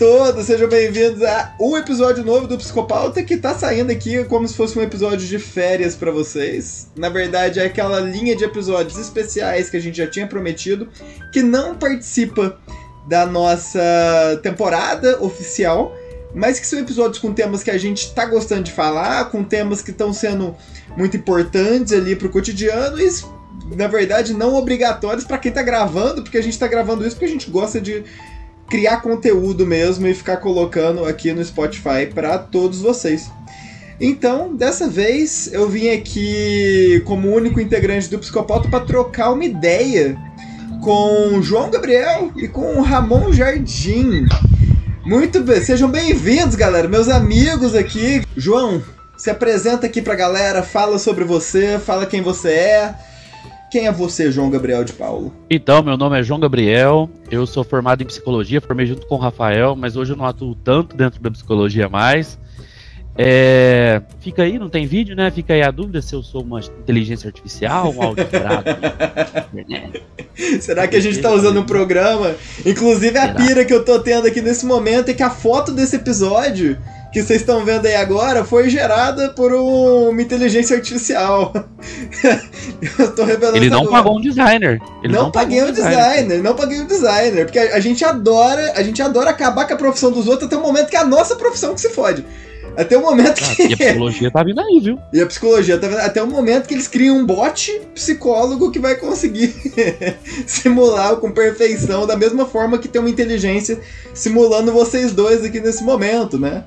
todos, sejam bem-vindos a um episódio novo do Psicopauta que tá saindo aqui como se fosse um episódio de férias para vocês. Na verdade, é aquela linha de episódios especiais que a gente já tinha prometido, que não participa da nossa temporada oficial, mas que são episódios com temas que a gente tá gostando de falar, com temas que estão sendo muito importantes ali pro cotidiano e na verdade não obrigatórios para quem tá gravando, porque a gente tá gravando isso porque a gente gosta de criar conteúdo mesmo e ficar colocando aqui no Spotify para todos vocês. Então, dessa vez eu vim aqui como único integrante do Psicopauta para trocar uma ideia com João Gabriel e com Ramon Jardim. Muito bem, sejam bem-vindos, galera, meus amigos aqui. João, se apresenta aqui pra galera, fala sobre você, fala quem você é, quem é você, João Gabriel de Paulo? Então, meu nome é João Gabriel, eu sou formado em psicologia, formei junto com o Rafael, mas hoje eu não atuo tanto dentro da psicologia mais. É, fica aí, não tem vídeo, né? Fica aí a dúvida se eu sou uma inteligência artificial, um áudio Será que a gente está usando um programa? Inclusive a pira que eu tô tendo aqui nesse momento é que a foto desse episódio que vocês estão vendo aí agora foi gerada por um, uma inteligência artificial. eu tô revelando Ele não pagou um designer. Ele não, não paguei um designer, designer, não paguei um designer, porque a, a, gente adora, a gente adora acabar com a profissão dos outros até o momento que é a nossa profissão que se fode. Até o momento ah, que. E a psicologia tá vindo aí, viu? E a psicologia tá vindo Até o momento que eles criam um bot psicólogo que vai conseguir simular com perfeição, da mesma forma que tem uma inteligência simulando vocês dois aqui nesse momento, né?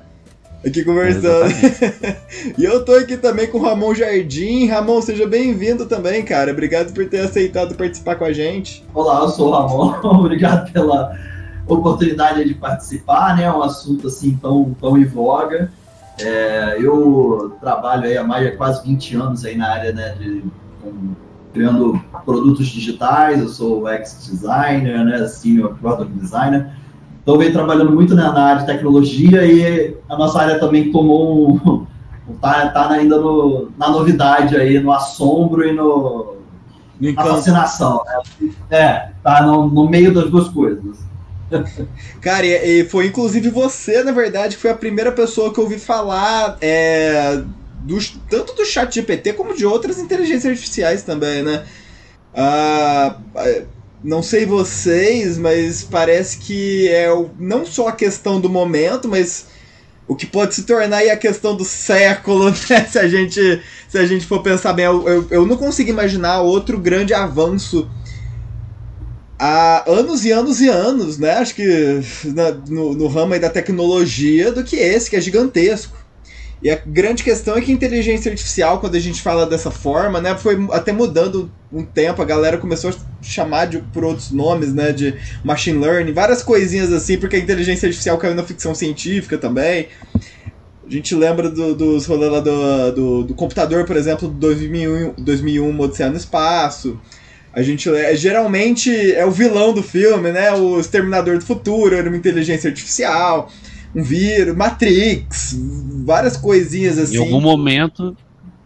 Aqui conversando. e eu tô aqui também com o Ramon Jardim. Ramon, seja bem-vindo também, cara. Obrigado por ter aceitado participar com a gente. Olá, eu sou o Ramon. Obrigado pela oportunidade de participar, né? É um assunto assim tão, tão em voga. É, eu trabalho aí há mais de quase 20 anos aí na área né, de com, criando produtos digitais. Eu sou ex-designer, né? Senior Product Designer. Então, venho trabalhando muito na, área de tecnologia e a nossa área também tomou um. Tá, tá ainda no, na novidade aí, no assombro e no, na fascinação. Né? É, tá no, no meio das duas coisas. Cara, e, e, foi inclusive você, na verdade, que foi a primeira pessoa que eu ouvi falar é, do, tanto do chat GPT como de outras inteligências artificiais também, né? Ah, não sei vocês, mas parece que é o, não só a questão do momento, mas o que pode se tornar a questão do século, né? Se a gente, se a gente for pensar bem, eu, eu, eu não consigo imaginar outro grande avanço há anos e anos e anos, né? Acho que na, no, no ramo da tecnologia do que esse, que é gigantesco. E a grande questão é que inteligência artificial, quando a gente fala dessa forma, né, foi até mudando um tempo, a galera começou a chamar de, por outros nomes, né, de machine learning, várias coisinhas assim, porque a inteligência artificial caiu na ficção científica também. A gente lembra do, dos rolês lá do, do, do, computador, por exemplo, do 2001, 2001 Odisseia no Espaço. A gente é, geralmente é o vilão do filme, né? O Exterminador do Futuro era uma inteligência artificial um vírus, Matrix, várias coisinhas assim. Em algum momento,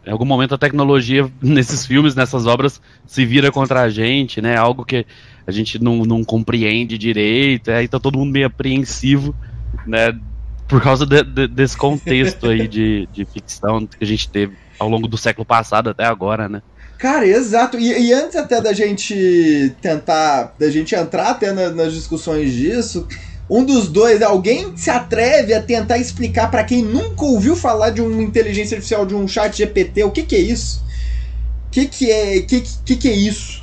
em algum momento a tecnologia nesses filmes, nessas obras, se vira contra a gente, né? Algo que a gente não, não compreende direito, aí tá todo mundo meio apreensivo, né? Por causa de, de, desse contexto aí de, de ficção que a gente teve ao longo do século passado até agora, né? Cara, exato. E, e antes até da gente tentar, da gente entrar até na, nas discussões disso, um dos dois, alguém se atreve a tentar explicar para quem nunca ouviu falar de uma inteligência artificial, de um chat GPT, o que, que é isso? O que, que é que, que, que é isso?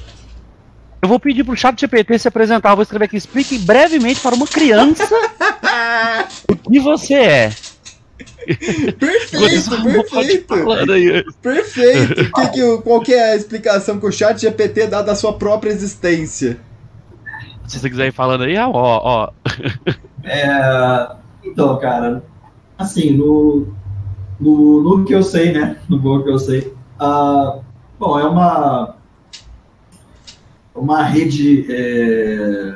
Eu vou pedir pro chat GPT se apresentar, vou escrever aqui, explique brevemente para uma criança o que você é. Perfeito, perfeito. Perfeito. Que que, qual que é a explicação que o chat GPT dá da sua própria existência? Se você quiser ir falando aí, ó, ó. É, então, cara, assim, no, no, no, que eu sei, né? No bom que eu sei. Uh, bom, é uma, uma rede, é,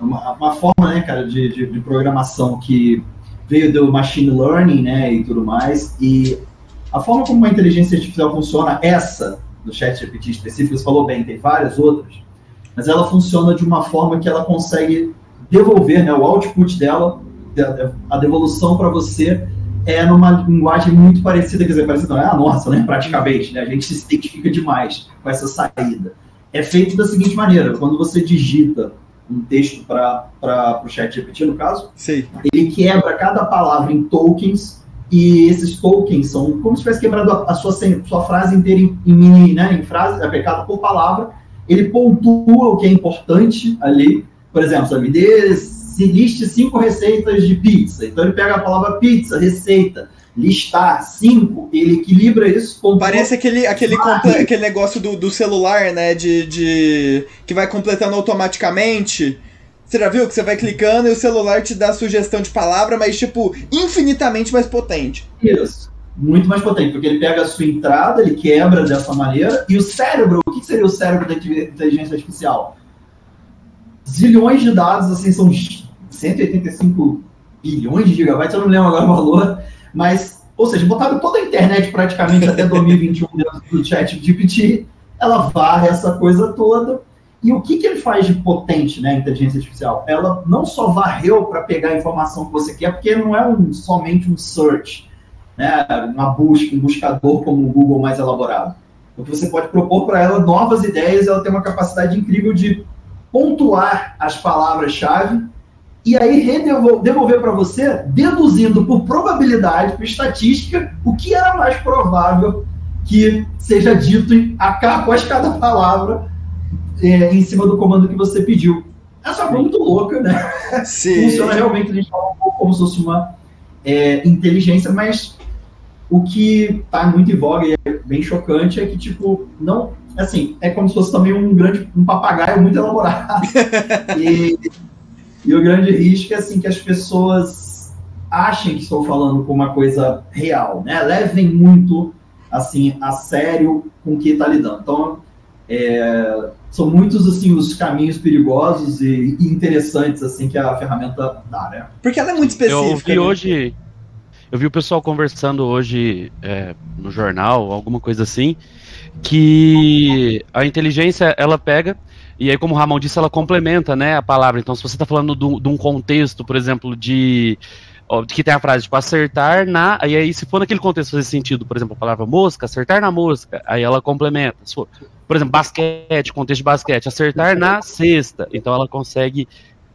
uma, uma forma, né, cara, de, de, de, programação que veio do machine learning, né, e tudo mais. E a forma como a inteligência artificial funciona, essa do chat GPT específico, você falou bem, tem várias outras mas ela funciona de uma forma que ela consegue devolver, né, o output dela a devolução para você é numa linguagem muito parecida, quer dizer, parecida não é a nossa, né? Praticamente, né? A gente se identifica demais com essa saída. É feito da seguinte maneira: quando você digita um texto para o chat GPT, no caso, Sim. ele quebra cada palavra em tokens e esses tokens são como se estivesse quebrando a, a sua, sua frase inteira em, em mini, né, em frase, é cada por palavra. Ele pontua o que é importante ali. Por exemplo, sabe, dê, se liste cinco receitas de pizza. Então ele pega a palavra pizza, receita, listar cinco, ele equilibra isso. Pontua... Parece aquele, aquele, aquele negócio do, do celular, né, de, de que vai completando automaticamente. Você já viu que você vai clicando e o celular te dá sugestão de palavra, mas, tipo, infinitamente mais potente. Isso. Muito mais potente, porque ele pega a sua entrada, ele quebra dessa maneira, e o cérebro, o que seria o cérebro da inteligência artificial? Zilhões de dados, assim, são 185 bilhões de gigabytes, eu não lembro agora o valor, mas, ou seja, botaram toda a internet praticamente até 2021 dentro do chat GPT, ela varre essa coisa toda, e o que, que ele faz de potente, né, a inteligência artificial? Ela não só varreu para pegar a informação que você quer, porque não é um, somente um search, né, uma busca, um buscador como o Google mais elaborado. Porque você pode propor para ela novas ideias, ela tem uma capacidade incrível de pontuar as palavras-chave e aí devolver para você, deduzindo por probabilidade, por estatística, o que era mais provável que seja dito após cada palavra é, em cima do comando que você pediu. Essa é muito louca, né? Sim. Funciona realmente, a gente fala um pouco como se fosse uma é, inteligência, mas o que está muito em voga e é bem chocante é que, tipo, não. Assim, é como se fosse também um grande um papagaio muito elaborado. e, e o grande risco é assim que as pessoas achem que estou falando com uma coisa real, né? Levem muito assim a sério com o que está lidando. Então, é, são muitos assim os caminhos perigosos e, interessantes assim que a ferramenta dá, né? Porque ela é muito específica. Eu vi né? hoje, eu vi o pessoal conversando hoje é, no jornal, alguma coisa assim, que a inteligência ela pega e aí, como o Ramon disse, ela complementa, né, a palavra. Então, se você está falando de um contexto, por exemplo, de que tem a frase tipo acertar na, e aí se for naquele contexto fazer sentido, por exemplo, a palavra mosca, acertar na mosca, aí ela complementa. For, por exemplo, basquete, contexto de basquete, acertar na cesta, então ela consegue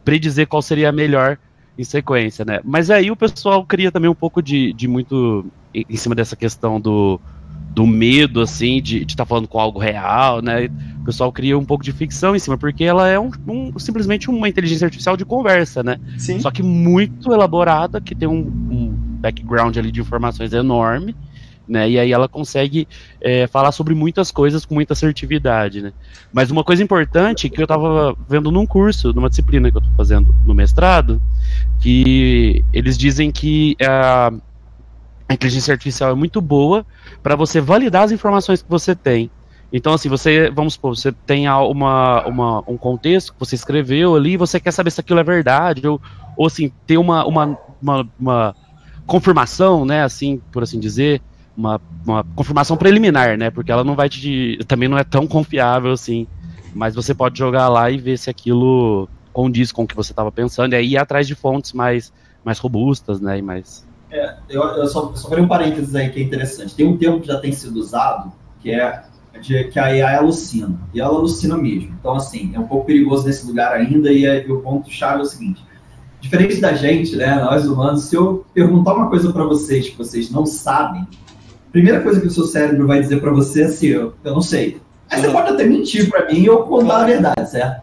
predizer qual seria a melhor em sequência, né? Mas aí o pessoal cria também um pouco de, de muito em cima dessa questão do, do medo, assim, de estar tá falando com algo real, né? O pessoal cria um pouco de ficção em cima, porque ela é um, um, simplesmente uma inteligência artificial de conversa, né? Sim. Só que muito elaborada, que tem um, um background ali de informações enorme, né? E aí ela consegue é, falar sobre muitas coisas com muita assertividade, né? Mas uma coisa importante que eu estava vendo num curso, numa disciplina que eu estou fazendo no mestrado, que eles dizem que a a inteligência artificial é muito boa para você validar as informações que você tem. Então, assim, você, vamos supor, você tem uma, uma, um contexto que você escreveu ali, você quer saber se aquilo é verdade, ou, ou assim, ter uma, uma, uma, uma confirmação, né, assim, por assim dizer, uma, uma confirmação preliminar, né, porque ela não vai te, também não é tão confiável assim, mas você pode jogar lá e ver se aquilo condiz com o que você estava pensando, e aí ir atrás de fontes mais, mais robustas, né, e mais é, eu, eu só, só farei um parênteses aí que é interessante. Tem um termo que já tem sido usado, que é de, que a AI alucina. E ela alucina mesmo. Então, assim, é um pouco perigoso nesse lugar ainda. E, é, e o ponto-chave é o seguinte: diferente da gente, né, nós humanos, se eu perguntar uma coisa para vocês que vocês não sabem, a primeira coisa que o seu cérebro vai dizer para você é assim: eu, eu não sei. Aí você pode até mentir para mim ou contar a verdade, certo?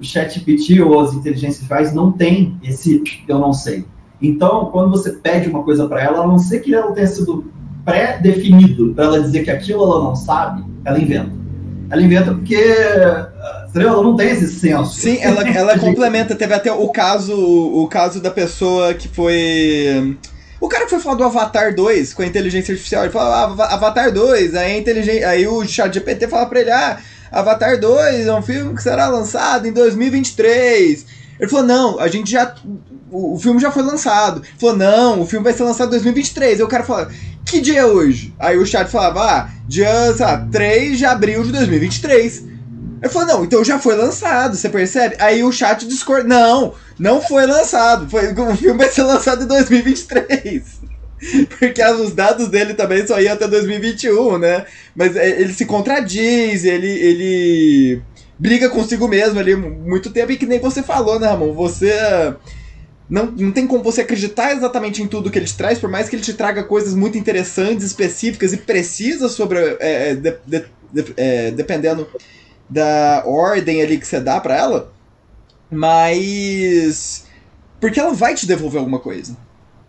O ChatGPT ou as inteligências artificiais não tem esse eu não sei. Então, quando você pede uma coisa para ela, a não ser que ela tenha sido pré-definido para ela dizer que aquilo ela não sabe, ela inventa. Ela inventa porque ela não tem esse senso. Sim, ela, ela complementa. Teve até o caso, o caso da pessoa que foi. O cara que foi falar do Avatar 2 com a inteligência artificial, ele falou, ah, Avatar 2, aí, inteligência, aí o chat GPT fala pra ele, ah, Avatar 2 é um filme que será lançado em 2023. Ele falou, não, a gente já o, o, filme já foi lançado. Falou, não, o filme vai ser lançado em 2023. Aí o cara falou, que dia é hoje? Aí o chat falava, ah, dia, sei lá, 3 de abril de 2023. Ele falou, não, então já foi lançado, você percebe? Aí o chat discorda, não, Não foi lançado. Foi, o filme vai ser lançado em 2023. Porque os dados dele também só iam até 2021, né? Mas é, ele se contradiz, ele, ele briga consigo mesmo ali muito tempo. E que nem você falou, né, Ramon? Você. Não, não tem como você acreditar exatamente em tudo que ele te traz, por mais que ele te traga coisas muito interessantes, específicas e precisas sobre. É, de, de, de, é, dependendo da ordem ali que você dá para ela. Mas. Porque ela vai te devolver alguma coisa.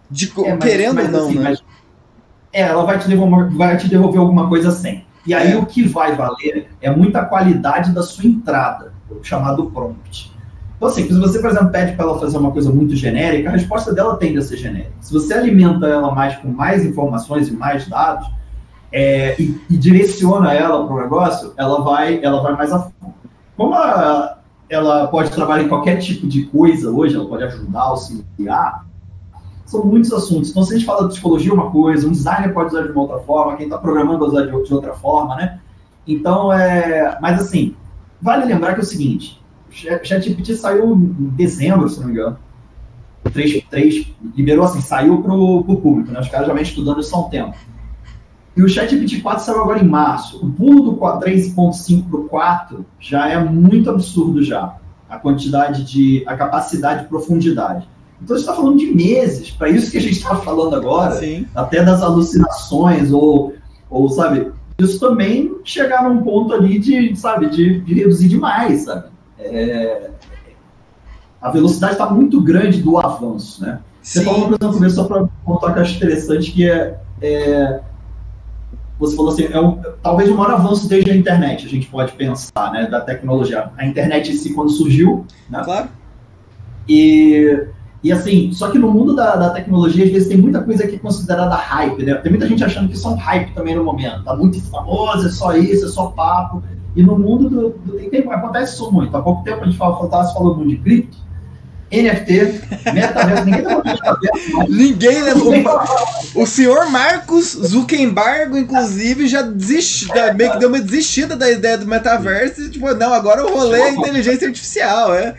De, é, mas, querendo mas, ou não, assim, né? Mas, é, ela vai te, devolver, vai te devolver alguma coisa sem. E aí é. o que vai valer é muita qualidade da sua entrada, o chamado prompt. Então, assim, se você, por exemplo, pede para ela fazer uma coisa muito genérica, a resposta dela tende a ser genérica. Se você alimenta ela mais com mais informações e mais dados, é, e, e, direciona ela para o negócio, ela vai, ela vai mais a fundo. Como a, ela pode trabalhar em qualquer tipo de coisa hoje, ela pode ajudar, auxiliar, são muitos assuntos. Então, se a gente fala de psicologia, uma coisa, um designer pode usar de uma outra forma, quem está programando usar de, de outra forma, né? Então, é. Mas, assim, vale lembrar que é o seguinte: ChatGPT saiu em dezembro, se não me engano. 3, 3 liberou assim, saiu para o público, né? Os caras já vêm estudando isso há um tempo. E o ChatGPT 4 saiu agora em março. O pulo do 3.5 para o 4 já é muito absurdo já. A quantidade de... a capacidade de profundidade. Então, a gente está falando de meses. Para isso que a gente está falando agora, Sim. até das alucinações ou, ou, sabe, isso também chegar num ponto ali de, sabe, de, de reduzir demais, sabe? É... A velocidade está muito grande do avanço, né? Você Sim. falou, por exemplo, só para contar que eu acho interessante, que é, é você falou assim, é um, talvez o maior avanço desde a internet, a gente pode pensar, né, da tecnologia. A internet em si, quando surgiu, né? Claro. E, e assim, só que no mundo da, da tecnologia, às vezes tem muita coisa que é considerada hype, né? Tem muita gente achando que isso é um hype também no momento. Tá muito famoso, é só isso, é só papo. E no mundo do, do tem, tem, acontece isso muito. Há pouco tempo a gente falou, falou muito de cripto, NFT, metaverso, ninguém tá metaverso. Ninguém, né? O, o senhor Marcos Zuckerberg, inclusive, já desistiu, meio que deu uma desistida da ideia do metaverso. E, tipo, não, agora o rolê é inteligência artificial, é.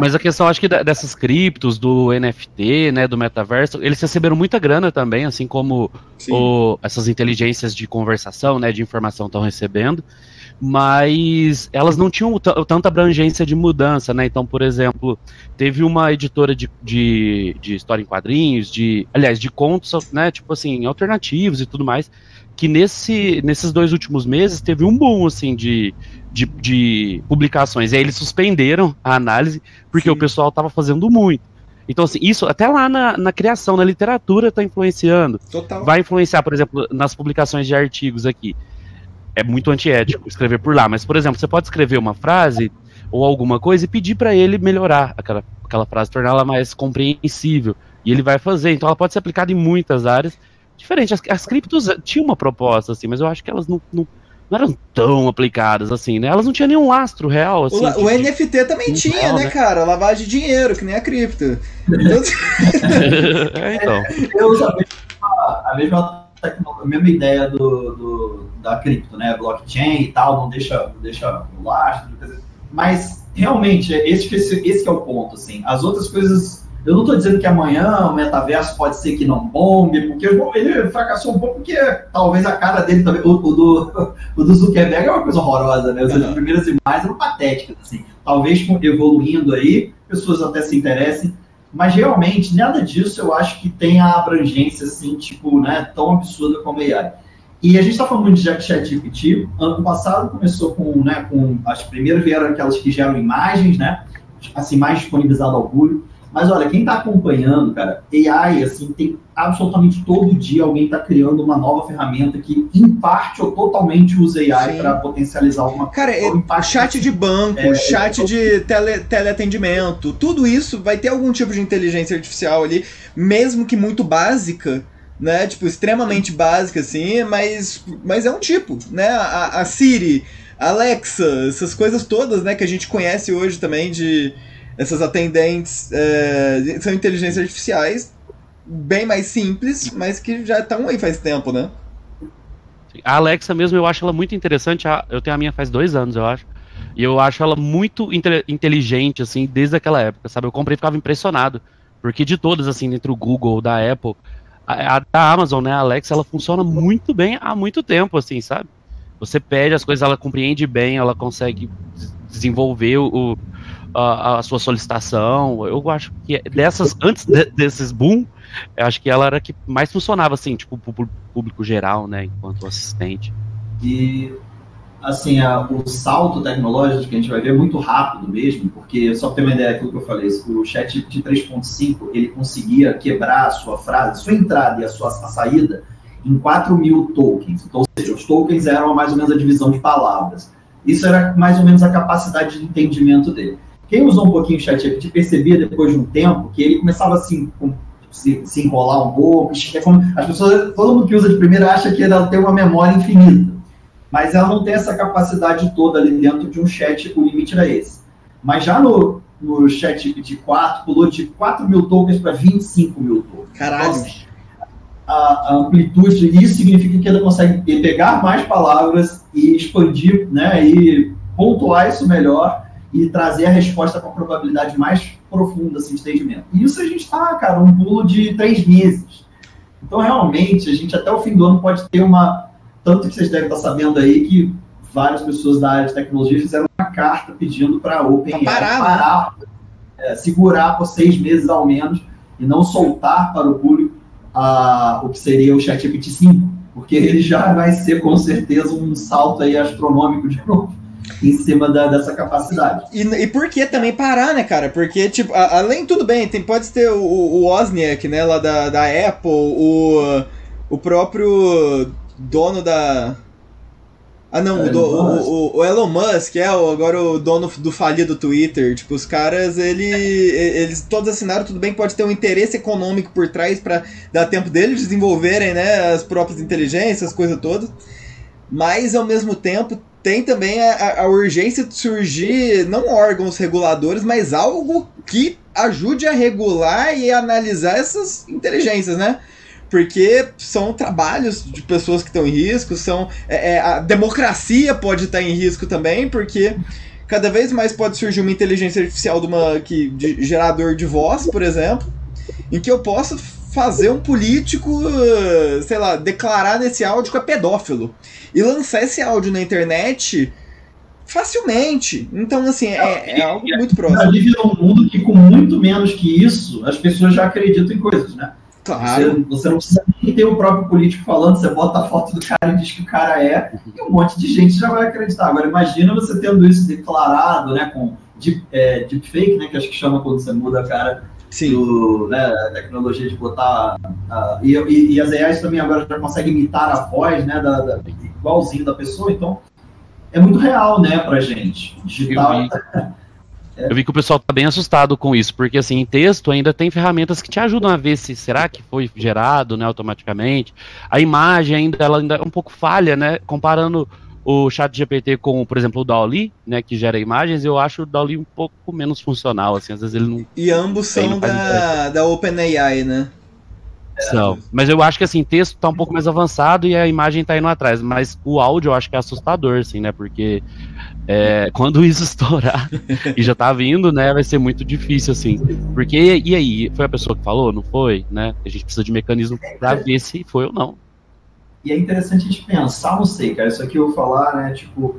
Mas a questão, acho que dessas criptos, do NFT, né, do metaverso, eles receberam muita grana também, assim como o, essas inteligências de conversação, né, de informação estão recebendo mas elas não tinham tanta abrangência de mudança, né? Então, por exemplo, teve uma editora de, de, de, história em quadrinhos, de, aliás, de contos, né? Tipo assim, alternativos e tudo mais, que nesse, nesses dois últimos meses teve um boom, assim, de, de, de publicações. E aí eles suspenderam a análise, porque Sim. o pessoal estava fazendo muito. Então, assim, isso até lá na, na criação, na literatura, está influenciando. Total. Vai influenciar, por exemplo, nas publicações de artigos aqui é muito antiético escrever por lá. Mas, por exemplo, você pode escrever uma frase ou alguma coisa e pedir para ele melhorar aquela, aquela frase, torná-la mais compreensível. E ele vai fazer. Então ela pode ser aplicada em muitas áreas. Diferente, as, as criptos tinham uma proposta, assim, mas eu acho que elas não, não, não eram tão aplicadas assim, né? Elas não tinham nenhum lastro real. Assim, o, de, o NFT também tinha, real, né, né, cara? Lavagem de dinheiro, que nem a cripto. é, então. Eu uso a mesma, a mesma ideia do, do, da cripto, né? Blockchain e tal, não deixa, não deixa o lastro, mas realmente esse, esse, esse é o ponto, assim. As outras coisas, eu não estou dizendo que amanhã o metaverso pode ser que não bombe, porque ele fracassou um pouco porque talvez a cara dele também, o, o do, o do Zuckerberg é uma coisa horrorosa, né? As primeiras imagens eram patéticas, assim. Talvez evoluindo aí, pessoas até se interessem, mas realmente, nada disso eu acho que tem a abrangência assim, tipo, né, tão absurda como a AI. E a gente está falando de ChatGPT. Ano passado começou com, né, com as primeiras vieram aquelas que geram imagens, né, assim mais disponibilizado ao público. Mas olha, quem está acompanhando, cara, AI, assim, tem absolutamente todo dia alguém está criando uma nova ferramenta que, em parte ou totalmente, usa AI para potencializar alguma coisa. Cara, é, chat de banco, é, chat é, de tele, teleatendimento, tudo isso vai ter algum tipo de inteligência artificial ali, mesmo que muito básica, né? Tipo, extremamente básica, assim, mas, mas é um tipo, né? A, a Siri, Alexa, essas coisas todas, né, que a gente conhece hoje também de essas atendentes é, são inteligências artificiais bem mais simples, mas que já estão aí faz tempo, né? A Alexa mesmo, eu acho ela muito interessante. Eu tenho a minha faz dois anos, eu acho. E eu acho ela muito inteligente, assim, desde aquela época, sabe? Eu comprei e ficava impressionado. Porque de todas, assim, entre o Google, da Apple, a, a da Amazon, né, a Alexa, ela funciona muito bem há muito tempo, assim, sabe? Você pede as coisas, ela compreende bem, ela consegue desenvolver o, a, a, sua solicitação. Eu acho que dessas, antes de, desses boom, eu acho que ela era que mais funcionava, assim, tipo, pro público geral, né, enquanto assistente. E, assim, a, o salto tecnológico que a gente vai ver é muito rápido mesmo, porque, só para ter uma ideia daquilo que eu falei, o chat de 3.5, ele conseguia quebrar a sua frase, sua entrada e a sua a saída em 4 mil tokens. Então, ou seja, os tokens eram mais ou menos a divisão de palavras. Isso era mais ou menos a capacidade de entendimento dele. Quem usou um pouquinho o ChatGPT percebia depois de um tempo que ele começava assim, se, se enrolar um pouco. As pessoas, todo mundo que usa de primeira acha que ela tem uma memória infinita. Mas ela não tem essa capacidade toda ali dentro de um chat, o limite era esse. Mas já no, no chat de 4, pulou de 4 mil tokens para 25 mil tokens. Caralho! Então, a, a amplitude, isso significa que ela consegue pegar mais palavras e expandir, né, e pontuar isso melhor e trazer a resposta com a probabilidade mais profunda assim, de entendimento. E isso a gente está, cara, um pulo de três meses. Então, realmente, a gente até o fim do ano pode ter uma. Tanto que vocês devem estar sabendo aí que várias pessoas da área de tecnologia fizeram uma carta pedindo para a OpenAI parar, parar é, segurar por seis meses ao menos e não soltar para o público a, o que seria o ChatGPT 5, porque ele já vai ser com certeza um salto aí astronômico de novo em cima da, dessa capacidade. E, e por que também parar, né, cara? Porque, tipo, a, além, tudo bem, tem, pode ter o, o Wozniak, né, lá da, da Apple, o, o próprio dono da... Ah, não, o, do, o, o, Elon Musk é o, agora o dono do falido Twitter. Tipo, os caras, ele, eles todos assinaram, tudo bem, pode ter um interesse econômico por trás para dar tempo deles desenvolverem, né, as próprias inteligências, as coisas todas. Mas, ao mesmo tempo, tem também a, a, urgência de surgir não órgãos reguladores, mas algo que ajude a regular e analisar essas inteligências, né? porque são trabalhos de pessoas que estão em risco, são é, é, a democracia pode estar em risco também, porque cada vez mais pode surgir uma inteligência artificial de uma que de gerador de voz, por exemplo, em que eu posso fazer um político, sei lá, declarar nesse áudio que é pedófilo e lançar esse áudio na internet facilmente. Então, assim, é, é algo muito próximo. A gente vive num mundo que, com muito menos que isso, as pessoas já acreditam em coisas, né? Claro. Você, você, não precisa nem ter o próprio político falando, você bota a foto do cara e diz que o cara é, e um monte de gente já vai acreditar. Agora, imagina você tendo isso declarado, né, com deep, é, deepfake, né, que acho que chama quando você muda a cara Sim. Do, né, a tecnologia de botar. Uh, e, e, e, as AIs também agora já conseguem imitar a voz, né, da, da, igualzinho da pessoa, então é muito real, né, pra gente. Digital. Eu vi que o pessoal tá bem assustado com isso, porque assim, em texto ainda tem ferramentas que te ajudam a ver se será que foi gerado, né, automaticamente. A imagem ainda ela ainda é um pouco falha, né, comparando o chat GPT com, por exemplo, o DALL-E, né, que gera imagens, eu acho o DALL-E um pouco menos funcional, assim, às vezes ele não... E ambos são da, da OpenAI, né? São. Mas eu acho que assim, texto tá um pouco mais avançado e a imagem tá indo atrás. Mas o áudio eu acho que é assustador, assim, né? Porque é, quando isso estourar e já tá vindo, né, vai ser muito difícil, assim. Porque, e aí, foi a pessoa que falou, não foi, né? A gente precisa de mecanismo pra ver se foi ou não. E é interessante a gente pensar, não sei, cara, isso aqui eu vou falar, né, tipo,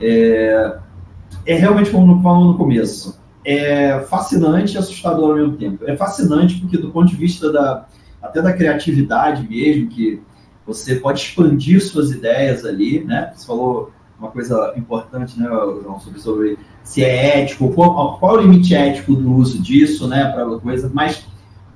é, é realmente como falamos no começo, é fascinante e assustador ao mesmo tempo. É fascinante porque do ponto de vista da, até da criatividade mesmo, que você pode expandir suas ideias ali, né, você falou uma coisa importante, né, sobre, sobre se é ético, qual, qual é o limite ético do uso disso, né, para coisa, mas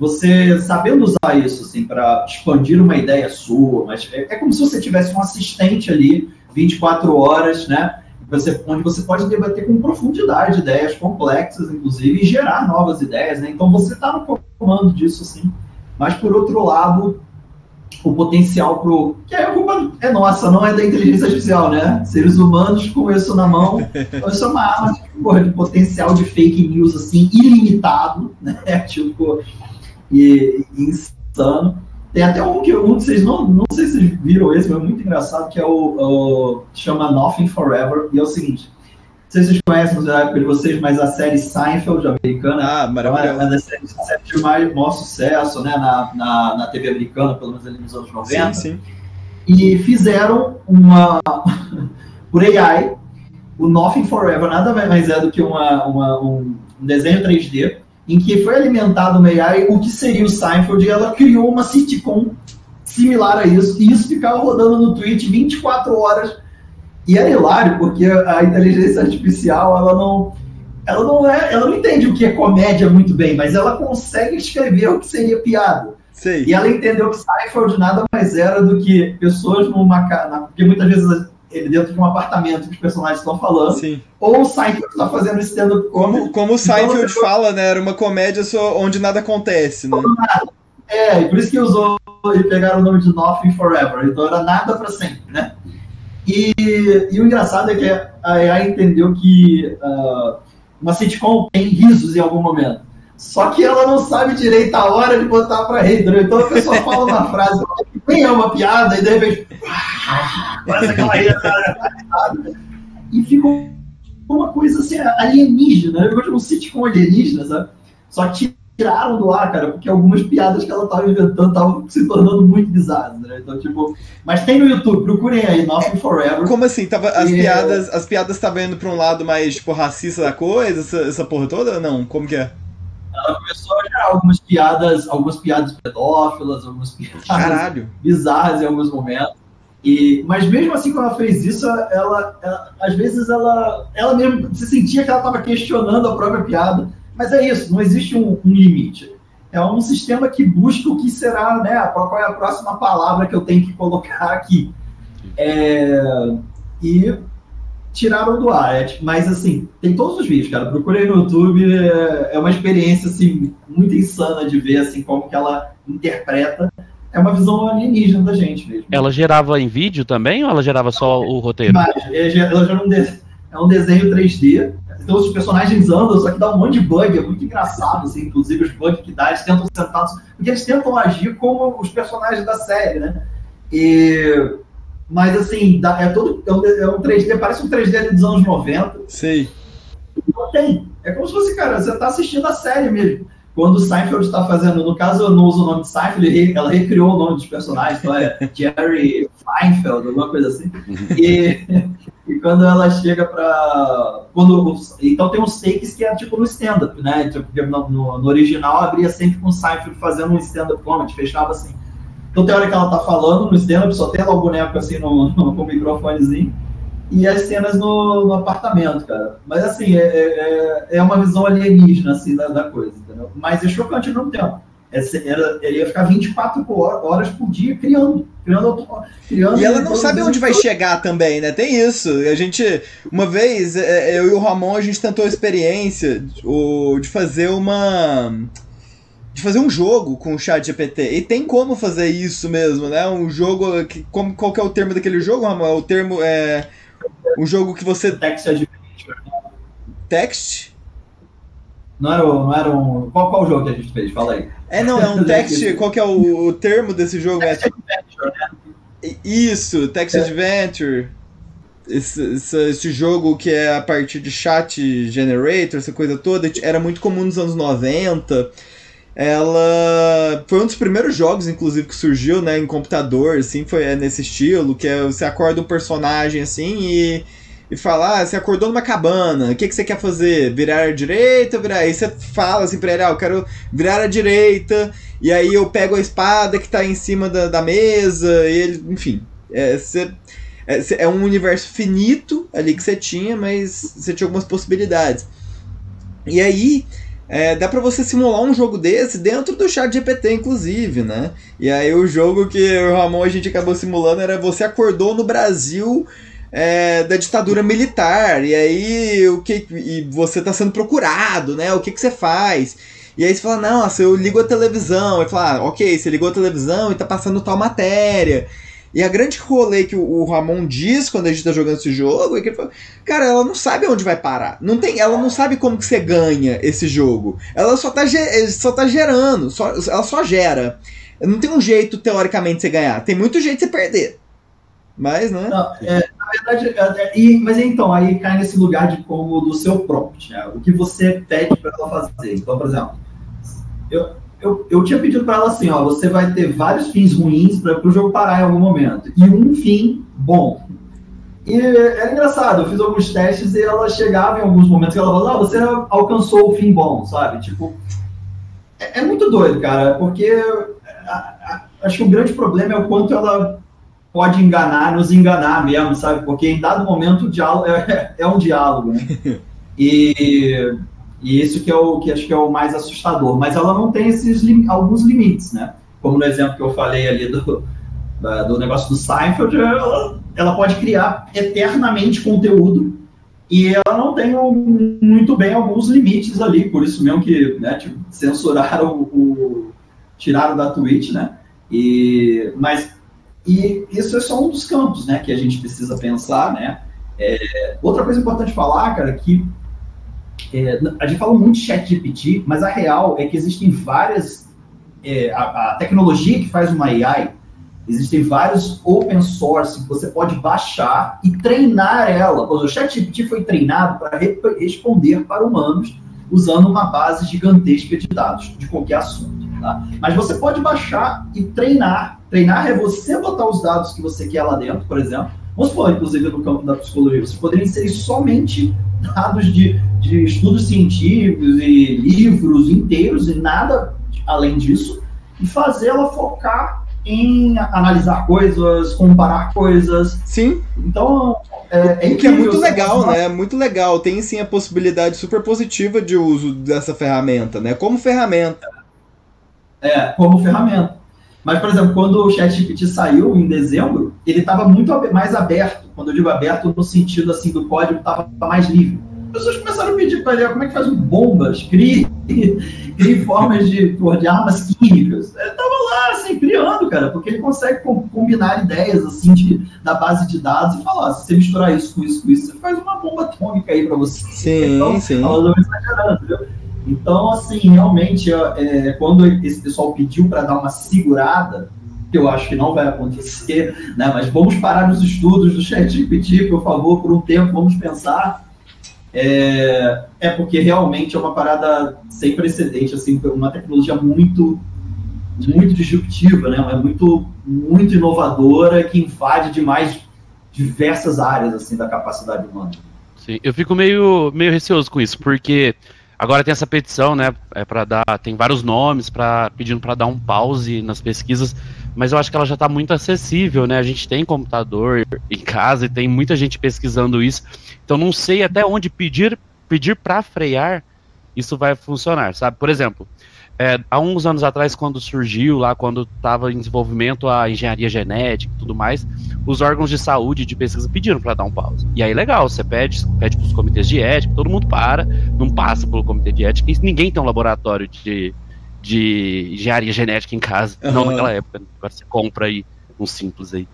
você sabendo usar isso, assim, para expandir uma ideia sua, mas é, é, como se você tivesse um assistente ali, 24 horas, né, você, onde você pode debater com profundidade ideias complexas, inclusive, e gerar novas ideias, né, então você está no comando disso, assim, mas por outro lado, o potencial pro. Que é, a culpa é nossa, não é da inteligência artificial, né? Seres humanos com isso na mão. Então, isso é uma arma porra, de potencial de fake news assim, ilimitado, né? Tipo, e, e insano. Tem até um que um de vocês não, não sei se vocês viram esse, mas é muito engraçado, que é o, o chama Nothing Forever, e é o seguinte. sei se vocês conhecem da época de vocês, mas a série Seinfeld americana. Ah, maravilhoso. É uma das séries, séries de mais, maior sucesso né, na, na, na TV americana, pelo menos ali nos anos 90. Sim, sim. E fizeram uma. por AI, o Nothing Forever nada mais é do que uma, uma um desenho 3D em que foi alimentado uma AI o que seria o Seinfeld e ela criou uma sitcom similar a isso, e isso ficava rodando no Twitch 24 horas. E é hilário, porque a inteligência artificial, ela não, ela não é, ela não entende o que é comédia muito bem, mas ela consegue escrever o que seria piada. Sei. E ela entendeu que Seinfeld nada mais era do que pessoas numa casa, porque muitas vezes ele dentro de um apartamento que os personagens estão falando, Sim. ou o Seinfeld está fazendo stand-up Como, comedy. como o Seinfeld Então, fala, né? Era uma comédia só onde nada acontece, né? É, e por isso que usou e pegaram o nome de Nothing Forever. Então era nada para sempre, né? E, e o engraçado é que a AI entendeu que uh, uma sitcom tem risos em algum momento. Só que ela não sabe direito a hora de botar para rir, entendeu? Então a pessoa fala uma frase que nem é uma piada e de repente. Parece aquela. E ficou uma coisa assim, alienígena. Eu gosto de um sitcom alienígena, sabe? Só que tiraram do ar, cara, porque algumas piadas que ela tava inventando estavam se tornando muito bizarras, né? Então, tipo, mas tem no YouTube, procurem aí, Nothing Forever. Como assim? Tava, as E- piadas as piadas estavam indo pra um lado mais, tipo, racista da coisa, essa, essa porra toda? Não, como que é? Ela começou a gerar algumas piadas, algumas piadas pedófilas, algumas piadas Caralho. bizarras em alguns momentos. E, mas mesmo assim, quando ela fez isso, ela, ela- às vezes ela, ela mesmo se sentia que ela estava questionando a própria piada. Mas é isso, não existe um, um limite. É um sistema que busca o que será, né? Qual é a próxima palavra que eu tenho que colocar aqui. É, e tiraram do ar. é, tipo, mas assim, tem todos os vídeos, cara. Procurei no YouTube. É, é uma experiência assim, muito insana de ver assim, como que ela interpreta. É uma visão alienígena da gente mesmo. Ela gerava em vídeo também ou ela gerava só o roteiro? Mas, é, ela é um, é um desenho 3D. Então os personagens andam, só que dá um monte de bug, é muito engraçado, assim, inclusive os bugs que dá, eles tentam sentados, porque eles tentam agir como os personagens da série, né? E, mas assim, é todo é um, é um 3D, parece um 3D dos anos 90. Sei. Não tem. É como se fosse, cara, você tá assistindo a série mesmo. Quando o Seinfeld está fazendo, no caso eu não uso o nome de Seinfeld, ela recriou o nome dos personagens, então é Jerry Feinfeld, alguma coisa assim. E, e quando ela chega. Quando, então tem uns takes que é tipo no stand-up, né? Tipo, porque no, no- no original abria sempre com o Seinfeld fazendo um stand-up comedy, fechava assim. Então tem hora que ela tá falando no stand-up, só tem lá o boneco assim no, no, com o microfonezinho e as cenas no, no apartamento, cara. Mas assim, é, é, é uma visão alienígena assim, da, da coisa, entendeu? Mas é chocante ao mesmo tempo. É, era- ele ia ficar 24 por horas por dia criando. Criando, criando E ela não produzindo sabe onde vai chegar também, né? Tem isso. A gente, uma vez, é, eu e o Ramon, a gente tentou a experiência de fazer uma. De fazer um jogo com o chat GPT. E tem como fazer isso mesmo, né? Um jogo. Que, como, qual que é o termo daquele jogo, Ramon? É O termo é. Um jogo que você. Text Adventure. Text? Não era, um- não era um. Qual, qual jogo que a gente fez? Fala aí. É, não, é um text. Qual que é o, o termo desse jogo? É, Text Adventure, né? Isso, Text É. Adventure. Esse, esse, esse jogo que é a partir de chat generator, essa coisa toda, era muito comum nos anos 90. Ela foi um dos primeiros jogos, inclusive, que surgiu, né, em computador, assim, foi é nesse estilo, que é você acorda um personagem assim e, e fala, ah, você acordou numa cabana, o que, que você quer fazer? Virar à direita virar? Aí você fala assim pra ele, ah, eu quero virar à direita, e aí eu pego a espada que tá em cima da, da mesa, e ele, enfim. É, você- é, é um universo finito ali que você tinha, mas você tinha algumas possibilidades. E aí, é, dá pra você simular um jogo desse dentro do chat GPT, inclusive, né? E aí o jogo que o Ramon a gente acabou simulando era você acordou no Brasil é, da ditadura militar, e aí o que. E você tá sendo procurado, né? O que, que você faz? E aí você fala, nossa, eu ligo a televisão. E fala, ah, ok, você ligou a televisão e tá passando tal matéria. E a grande rolê que o, Ramon diz quando a gente tá jogando esse jogo é que ele fala, cara, ela não sabe onde vai parar. Não tem, ela não sabe como que você ganha esse jogo. Ela só tá, ge- só tá gerando, só, ela só gera. Não tem um jeito, teoricamente, de você ganhar. Tem muito jeito de você perder. Mas, né? Não, é, verdade, é, é, e, mas então, aí cai nesse lugar de como do seu prompt, né? o que você pede para ela fazer. Então, por exemplo, eu, eu, eu tinha pedido para ela assim, ó, você vai ter vários fins ruins para o jogo parar em algum momento, e um fim bom. E era engraçado, eu fiz alguns testes e ela chegava em alguns momentos e ela falava, ah, você alcançou o fim bom, sabe? Tipo, é, é muito doido, cara, porque a, a, acho que o grande problema é o quanto ela pode enganar, nos enganar mesmo, sabe? Porque em dado momento o diálogo é, é um diálogo, né? E, e isso que é o que acho que é o mais assustador. Mas ela não tem esses alguns limites, né? Como no exemplo que eu falei ali do, do negócio do Seinfeld, ela, ela pode criar eternamente conteúdo e ela não tem um, muito bem alguns limites ali, por isso mesmo que né, tipo, censuraram o, o, tiraram da Twitch, né? E, mas e isso é só um dos campos, né, que a gente precisa pensar, né? É, outra coisa importante falar, cara, que é, a gente fala muito de chat GPT, mas a real é que existem várias é, a, a, tecnologia que faz uma AI, existem vários open source que você pode baixar e treinar ela. O chat GPT foi treinado para re responder para humanos usando uma base gigantesca de dados de qualquer assunto. Tá? Mas você pode baixar e treinar. Treinar é você botar os dados que você quer lá dentro, por exemplo. Vamos supor, inclusive, no campo da psicologia, você poderia inserir somente dados de, de estudos científicos e livros inteiros e nada além disso, e fazer ela focar em analisar coisas, comparar coisas. Sim. Então, é, é, que é muito legal, né? Muito legal. Tem sim a possibilidade super positiva de uso dessa ferramenta, né? Como ferramenta. É, como ferramenta. Mas, por exemplo, quando o ChatGPT saiu em dezembro, ele estava muito mais aberto. Quando eu digo aberto, no sentido assim do código estava mais livre. As pessoas começaram a pedir para ele como é que faz bombas, crie, crie formas de, de armas químicas. Ele estava lá, assim, criando, cara, porque ele consegue combinar ideias, assim, de, da base de dados e falar, se você misturar isso com isso com isso, você faz uma bomba atômica aí para você. Sim, então, sim. exagerando, entendeu? Então, assim, realmente, é, quando esse pessoal pediu para dar uma segurada, que eu acho que não vai acontecer, né? Mas vamos parar nos estudos do ChatGPT, por favor, por um tempo, vamos pensar. É, é porque realmente é uma parada sem precedente, assim, uma tecnologia muito muito disruptiva, né? É muito muito inovadora que invade demais diversas áreas assim da capacidade humana. Sim, eu fico meio meio receoso com isso, porque Agora tem essa petição, né? É para dar, tem vários nomes para pedindo para dar um pause nas pesquisas, mas eu acho que ela já está muito acessível, né? A gente tem computador em casa e tem muita gente pesquisando isso. Então não sei até onde pedir pedir para frear isso vai funcionar, sabe? Por exemplo, é, há uns anos atrás, quando surgiu lá, quando estava em desenvolvimento a engenharia genética e tudo mais, os órgãos de saúde de pesquisa pediram para dar um pause. E aí, legal, você pede, pede para os comitês de ética, todo mundo para, não passa pelo comitê de ética, ninguém tem um laboratório de, de engenharia genética em casa, uhum. não naquela época. Né? Agora você compra aí um simples aí.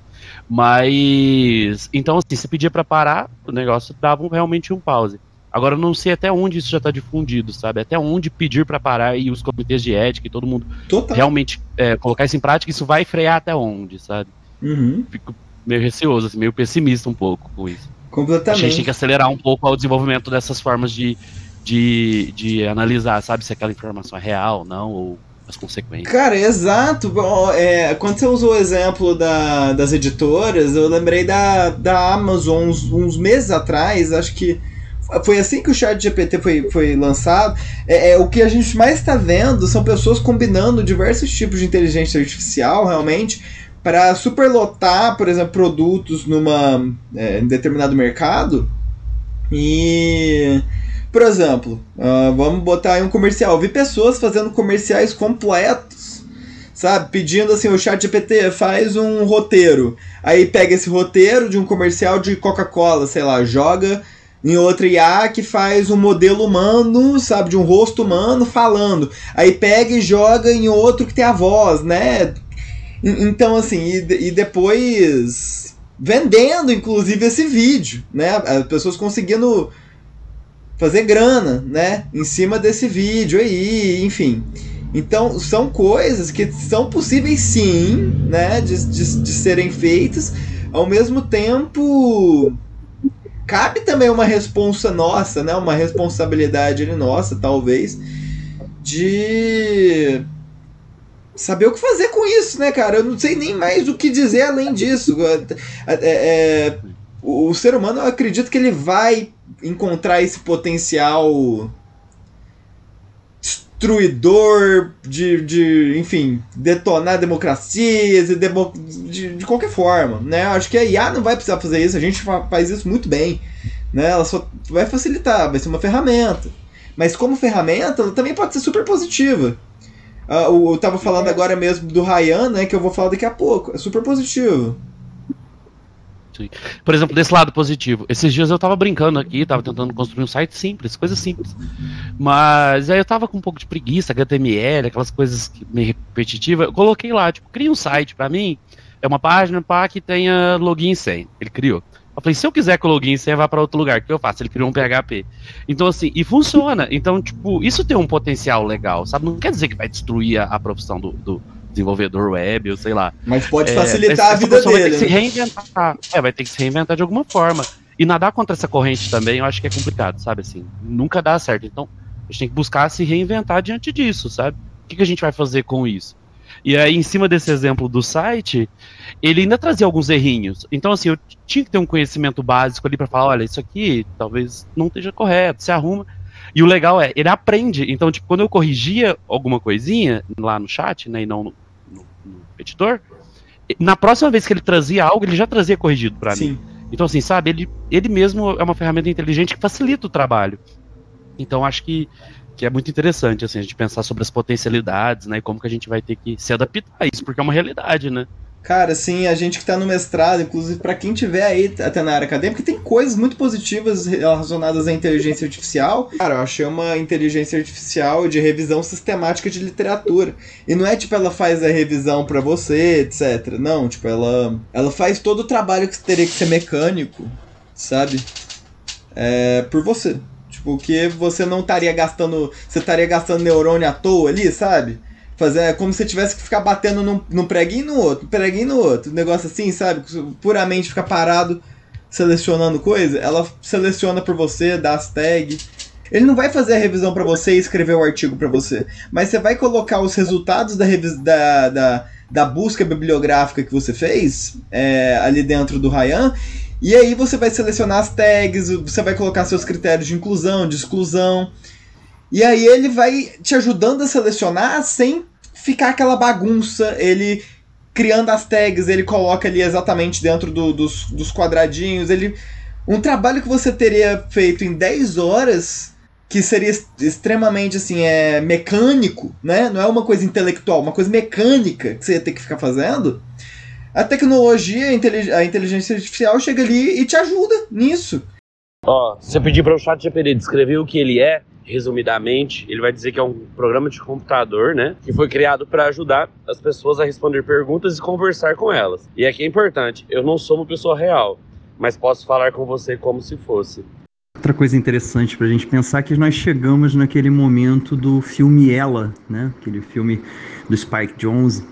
Mas, então, assim, você pedia para parar, o negócio dava realmente um pause. Agora eu não sei até onde isso já está difundido, sabe? Até onde pedir para parar e os comitês de ética e todo mundo Total. realmente é, colocar isso em prática, isso vai frear até onde, sabe? Uhum. Fico meio receoso, assim, meio pessimista um pouco com isso. Completamente. A gente tem que acelerar um pouco o desenvolvimento dessas formas de, de, de analisar, sabe? Se aquela informação é real ou não, ou as consequências. Cara, exato. É, quando você usou o exemplo da, das editoras, eu lembrei da, da Amazon uns, uns meses atrás, acho que foi assim que o chat GPT foi, foi lançado. É, é o que a gente mais está vendo são pessoas combinando diversos tipos de inteligência artificial, realmente, para superlotar, por exemplo, produtos numa é, em determinado mercado. E, por exemplo, uh, vamos botar aí um comercial. Vi pessoas fazendo comerciais completos, sabe? Pedindo assim, o chat GPT faz um roteiro. Aí pega esse roteiro de um comercial de Coca-Cola, sei lá, joga em outra IA que faz um modelo humano, sabe, de um rosto humano falando. Aí pega e joga em outro que tem a voz, né? Então, assim, e, e depois vendendo, inclusive, esse vídeo, né? As pessoas conseguindo fazer grana, né? Em cima desse vídeo aí, enfim. Então, são coisas que são possíveis sim, né? De, de, de serem feitas ao mesmo tempo cabe também uma responsa nossa, né? Uma responsabilidade nossa, talvez, de saber o que fazer com isso, né, cara? Eu não sei nem mais o que dizer além disso. É, é, é o, o ser humano, eu acredito que ele vai encontrar esse potencial destruidor de, de enfim, detonar democracias e demo, de, de qualquer forma, né? Acho que a IA não vai precisar fazer isso, a gente faz isso muito bem, né? Ela só vai facilitar, vai ser uma ferramenta. Mas como ferramenta, ela também pode ser super positiva. Uh, eu tava falando agora mesmo do Ryan, né, que eu vou falar daqui a pouco. É super positivo. Por exemplo, desse lado positivo, esses dias eu tava brincando aqui, tava tentando construir um site simples, coisa simples. Mas aí eu tava com um pouco de preguiça, HTML, aquelas coisas meio repetitivas. Eu coloquei lá, tipo, cria um site para mim. É uma página pá, que tenha login e senha. Ele criou. Eu falei, se eu quiser que o login senha vá para outro lugar, o que eu faço? Ele criou um PHP. Então, assim, e funciona. Então, tipo, isso tem um potencial legal, sabe? Não quer dizer que vai destruir a, a profissão do, do desenvolvedor web, ou sei lá. Mas pode é, facilitar é, a vida dele. Vai ter que se reinventar. É, vai ter que se reinventar de alguma forma. E nadar contra essa corrente também, eu acho que é complicado, sabe? Assim, nunca dá certo. Então, a gente tem que buscar se reinventar diante disso, sabe? O que, que a gente vai fazer com isso? E aí, em cima desse exemplo do site, ele ainda trazia alguns errinhos. Então, assim, eu tinha que ter um conhecimento básico ali para falar: olha, isso aqui talvez não esteja correto, se arruma. E o legal é, ele aprende. Então, tipo, quando eu corrigia alguma coisinha lá no chat, né, e não editor, na próxima vez que ele trazia algo, ele já trazia corrigido para mim. Então, assim, sabe, ele, ele mesmo é uma ferramenta inteligente que facilita o trabalho. Então, acho que, que é muito interessante, assim, a gente pensar sobre as potencialidades, né, e como que a gente vai ter que se adaptar a isso, porque é uma realidade, né. Cara, assim, a gente que está no mestrado, inclusive para quem tiver aí até na área acadêmica, tem coisas muito positivas relacionadas à inteligência artificial. Cara, eu achei uma inteligência artificial de revisão sistemática de literatura. E não é tipo ela faz a revisão para você, etc. Não, tipo, ela ela faz todo o trabalho que teria que ser mecânico, sabe? É, por você. Tipo, que você não estaria gastando, você estaria gastando neurônio à toa ali, sabe? Fazer é como se tivesse que ficar batendo num, num preguinho no outro, preguinho no outro, negócio assim, sabe? Puramente ficar parado selecionando coisa, ela seleciona por você, dá as tags. Ele não vai fazer a revisão para você e escrever o artigo para você, mas você vai colocar os resultados da, da, da, da busca bibliográfica que você fez é, ali dentro do Ryan e aí você vai selecionar as tags, você vai colocar seus critérios de inclusão, de exclusão. E aí ele vai te ajudando a selecionar sem ficar aquela bagunça, ele criando as tags, ele coloca ali exatamente dentro do, dos, dos quadradinhos, ele um trabalho que você teria feito em 10 horas, que seria extremamente assim, é mecânico, né? Não é uma coisa intelectual, uma coisa mecânica que você ia ter que ficar fazendo. A tecnologia, a inteligência artificial chega ali e te ajuda nisso. Ó, oh, você pedir para o chat GPT descrever o que ele é, resumidamente, ele vai dizer que é um programa de computador, né, que foi criado para ajudar as pessoas a responder perguntas e conversar com elas. E aqui é importante, eu não sou uma pessoa real, mas posso falar com você como se fosse. Outra coisa interessante para a gente pensar é que nós chegamos naquele momento do filme Ela, né, aquele filme do Spike Jonze,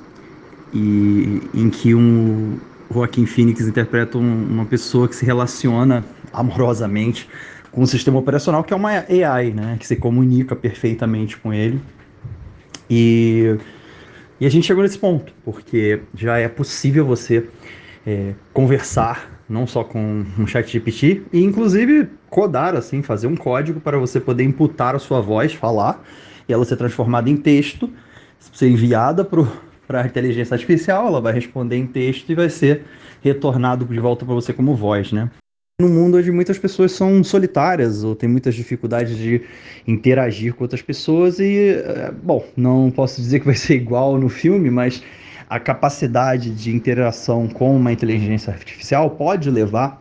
e em que um Joaquim Phoenix interpreta um, uma pessoa que se relaciona amorosamente com um sistema operacional que é uma AI, né, que se comunica perfeitamente com ele. E, e a gente chegou nesse ponto, porque já é possível você é, conversar não só com um chat GPT, e inclusive codar, assim, fazer um código para você poder imputar a sua voz, falar, e ela ser transformada em texto, ser enviada para a inteligência artificial, ela vai responder em texto e vai ser retornado de volta para você como voz, né? Num mundo onde muitas pessoas são solitárias ou têm muitas dificuldades de interagir com outras pessoas e, eh, bom, não posso dizer que vai ser igual no filme, mas a capacidade de interação com uma inteligência artificial pode levar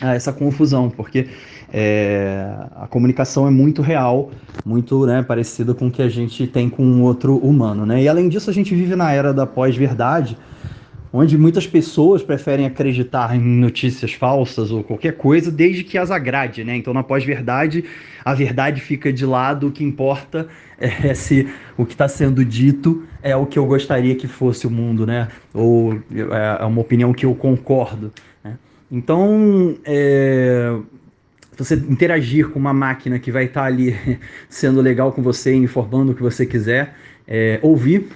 a essa confusão, porque é, a comunicação é muito real, muito né, parecida com o que a gente tem com um outro humano. Né? E além disso, a gente vive na era da pós-verdade, onde muitas pessoas preferem acreditar em notícias falsas ou qualquer coisa, desde que as agrade, né? Então, na pós-verdade, a verdade fica de lado, o que importa é se o que está sendo dito é o que eu gostaria que fosse o mundo, né? Ou é, é uma opinião que eu concordo. Então, é, você interagir com uma máquina que vai estar ali sendo legal com você, informando o que você quiser, é, ouvir.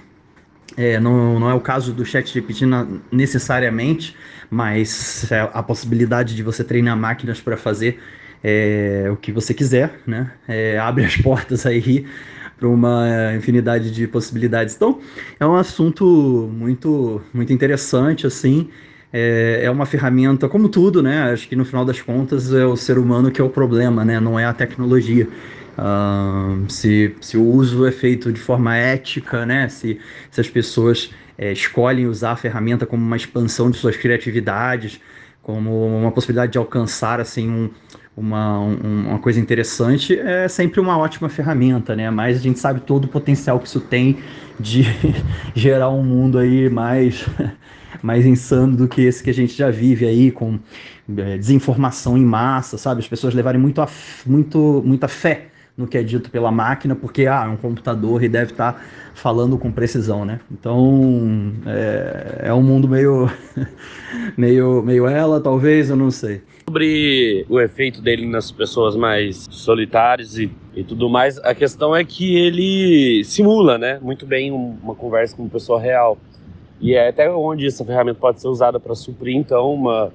É, não, não é o caso do chat GPT necessariamente, mas é a possibilidade de você treinar máquinas para fazer é, o que você quiser, né? É, abre as portas aí para uma infinidade de possibilidades. Então, é um assunto muito, muito interessante, assim. É, é uma ferramenta, como tudo, né? Acho que no final das contas é o ser humano que é o problema, né? Não é a tecnologia. Uh, se, se o uso é feito de forma ética, né? Se, se as pessoas é, escolhem usar a ferramenta como uma expansão de suas criatividades, como uma possibilidade de alcançar assim um, uma, um, uma coisa interessante, é sempre uma ótima ferramenta, né? Mas a gente sabe todo o potencial que isso tem de gerar um mundo aí mais mais insano do que esse que a gente já vive aí com é, desinformação em massa, sabe? As pessoas levarem muito a, muito muita fé no que é dito pela máquina, porque ah, é um computador e deve estar tá falando com precisão, né? Então é, é um mundo meio, meio, meio ela, talvez, eu não sei. Sobre o efeito dele nas pessoas mais solitárias e, e tudo mais, a questão é que ele simula, né, muito bem uma conversa com uma pessoa real. E é até onde essa ferramenta pode ser usada para suprir, então, uma,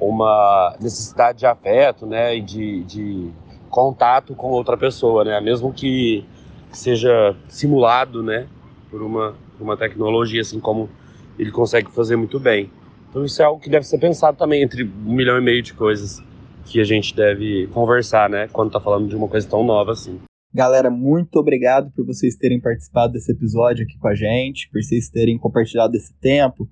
uma necessidade de afeto, né, e de, de contato com outra pessoa, né? Mesmo que seja simulado, né, por uma, uma tecnologia, assim como ele consegue fazer muito bem. Então isso é algo que deve ser pensado também entre um milhão e meio de coisas que a gente deve conversar, né, quando está falando de uma coisa tão nova assim. Galera, muito obrigado por vocês terem participado desse episódio aqui com a gente, por vocês terem compartilhado esse tempo,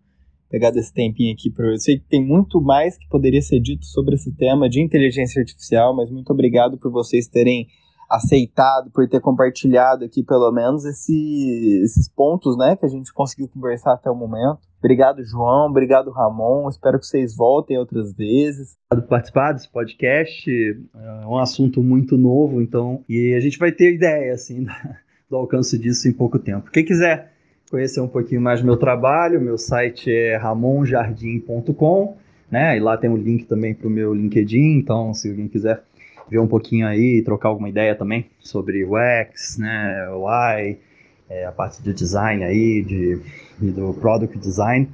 pegado esse tempinho aqui para eu sei que tem muito mais que poderia ser dito sobre esse tema de inteligência artificial, mas muito obrigado por vocês terem aceitado, por ter compartilhado aqui pelo menos esse, esses pontos, né, que a gente conseguiu conversar até o momento. Obrigado, João. Obrigado, Ramon. Espero que vocês voltem outras vezes. Obrigado por participar desse podcast. É um assunto muito novo, então, e a gente vai ter ideia, assim, do alcance disso em pouco tempo. Quem quiser conhecer um pouquinho mais do meu trabalho, meu site é ramonjardim.com, né? E lá tem um link também para o meu LinkedIn, então se alguém quiser ver um pouquinho aí trocar alguma ideia também sobre o X, né, UI, é, a parte de design aí, de, do product design.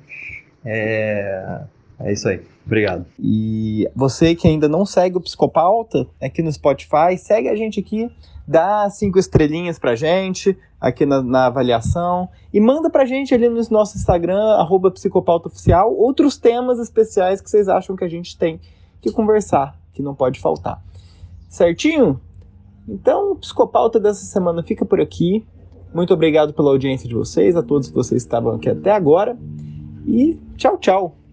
É, é isso aí. Obrigado. E você que ainda não segue o Psicopauta aqui no Spotify, segue a gente aqui dá cinco estrelinhas pra gente aqui na, na, avaliação e manda pra gente ali no nosso Instagram, arroba psicopautaoficial, outros temas especiais que vocês acham que a gente tem que conversar, que não pode faltar. Certinho? Então, o Psicopauta dessa semana fica por aqui. Muito obrigado pela audiência de vocês, a todos que vocês estavam aqui até agora. E tchau, tchau!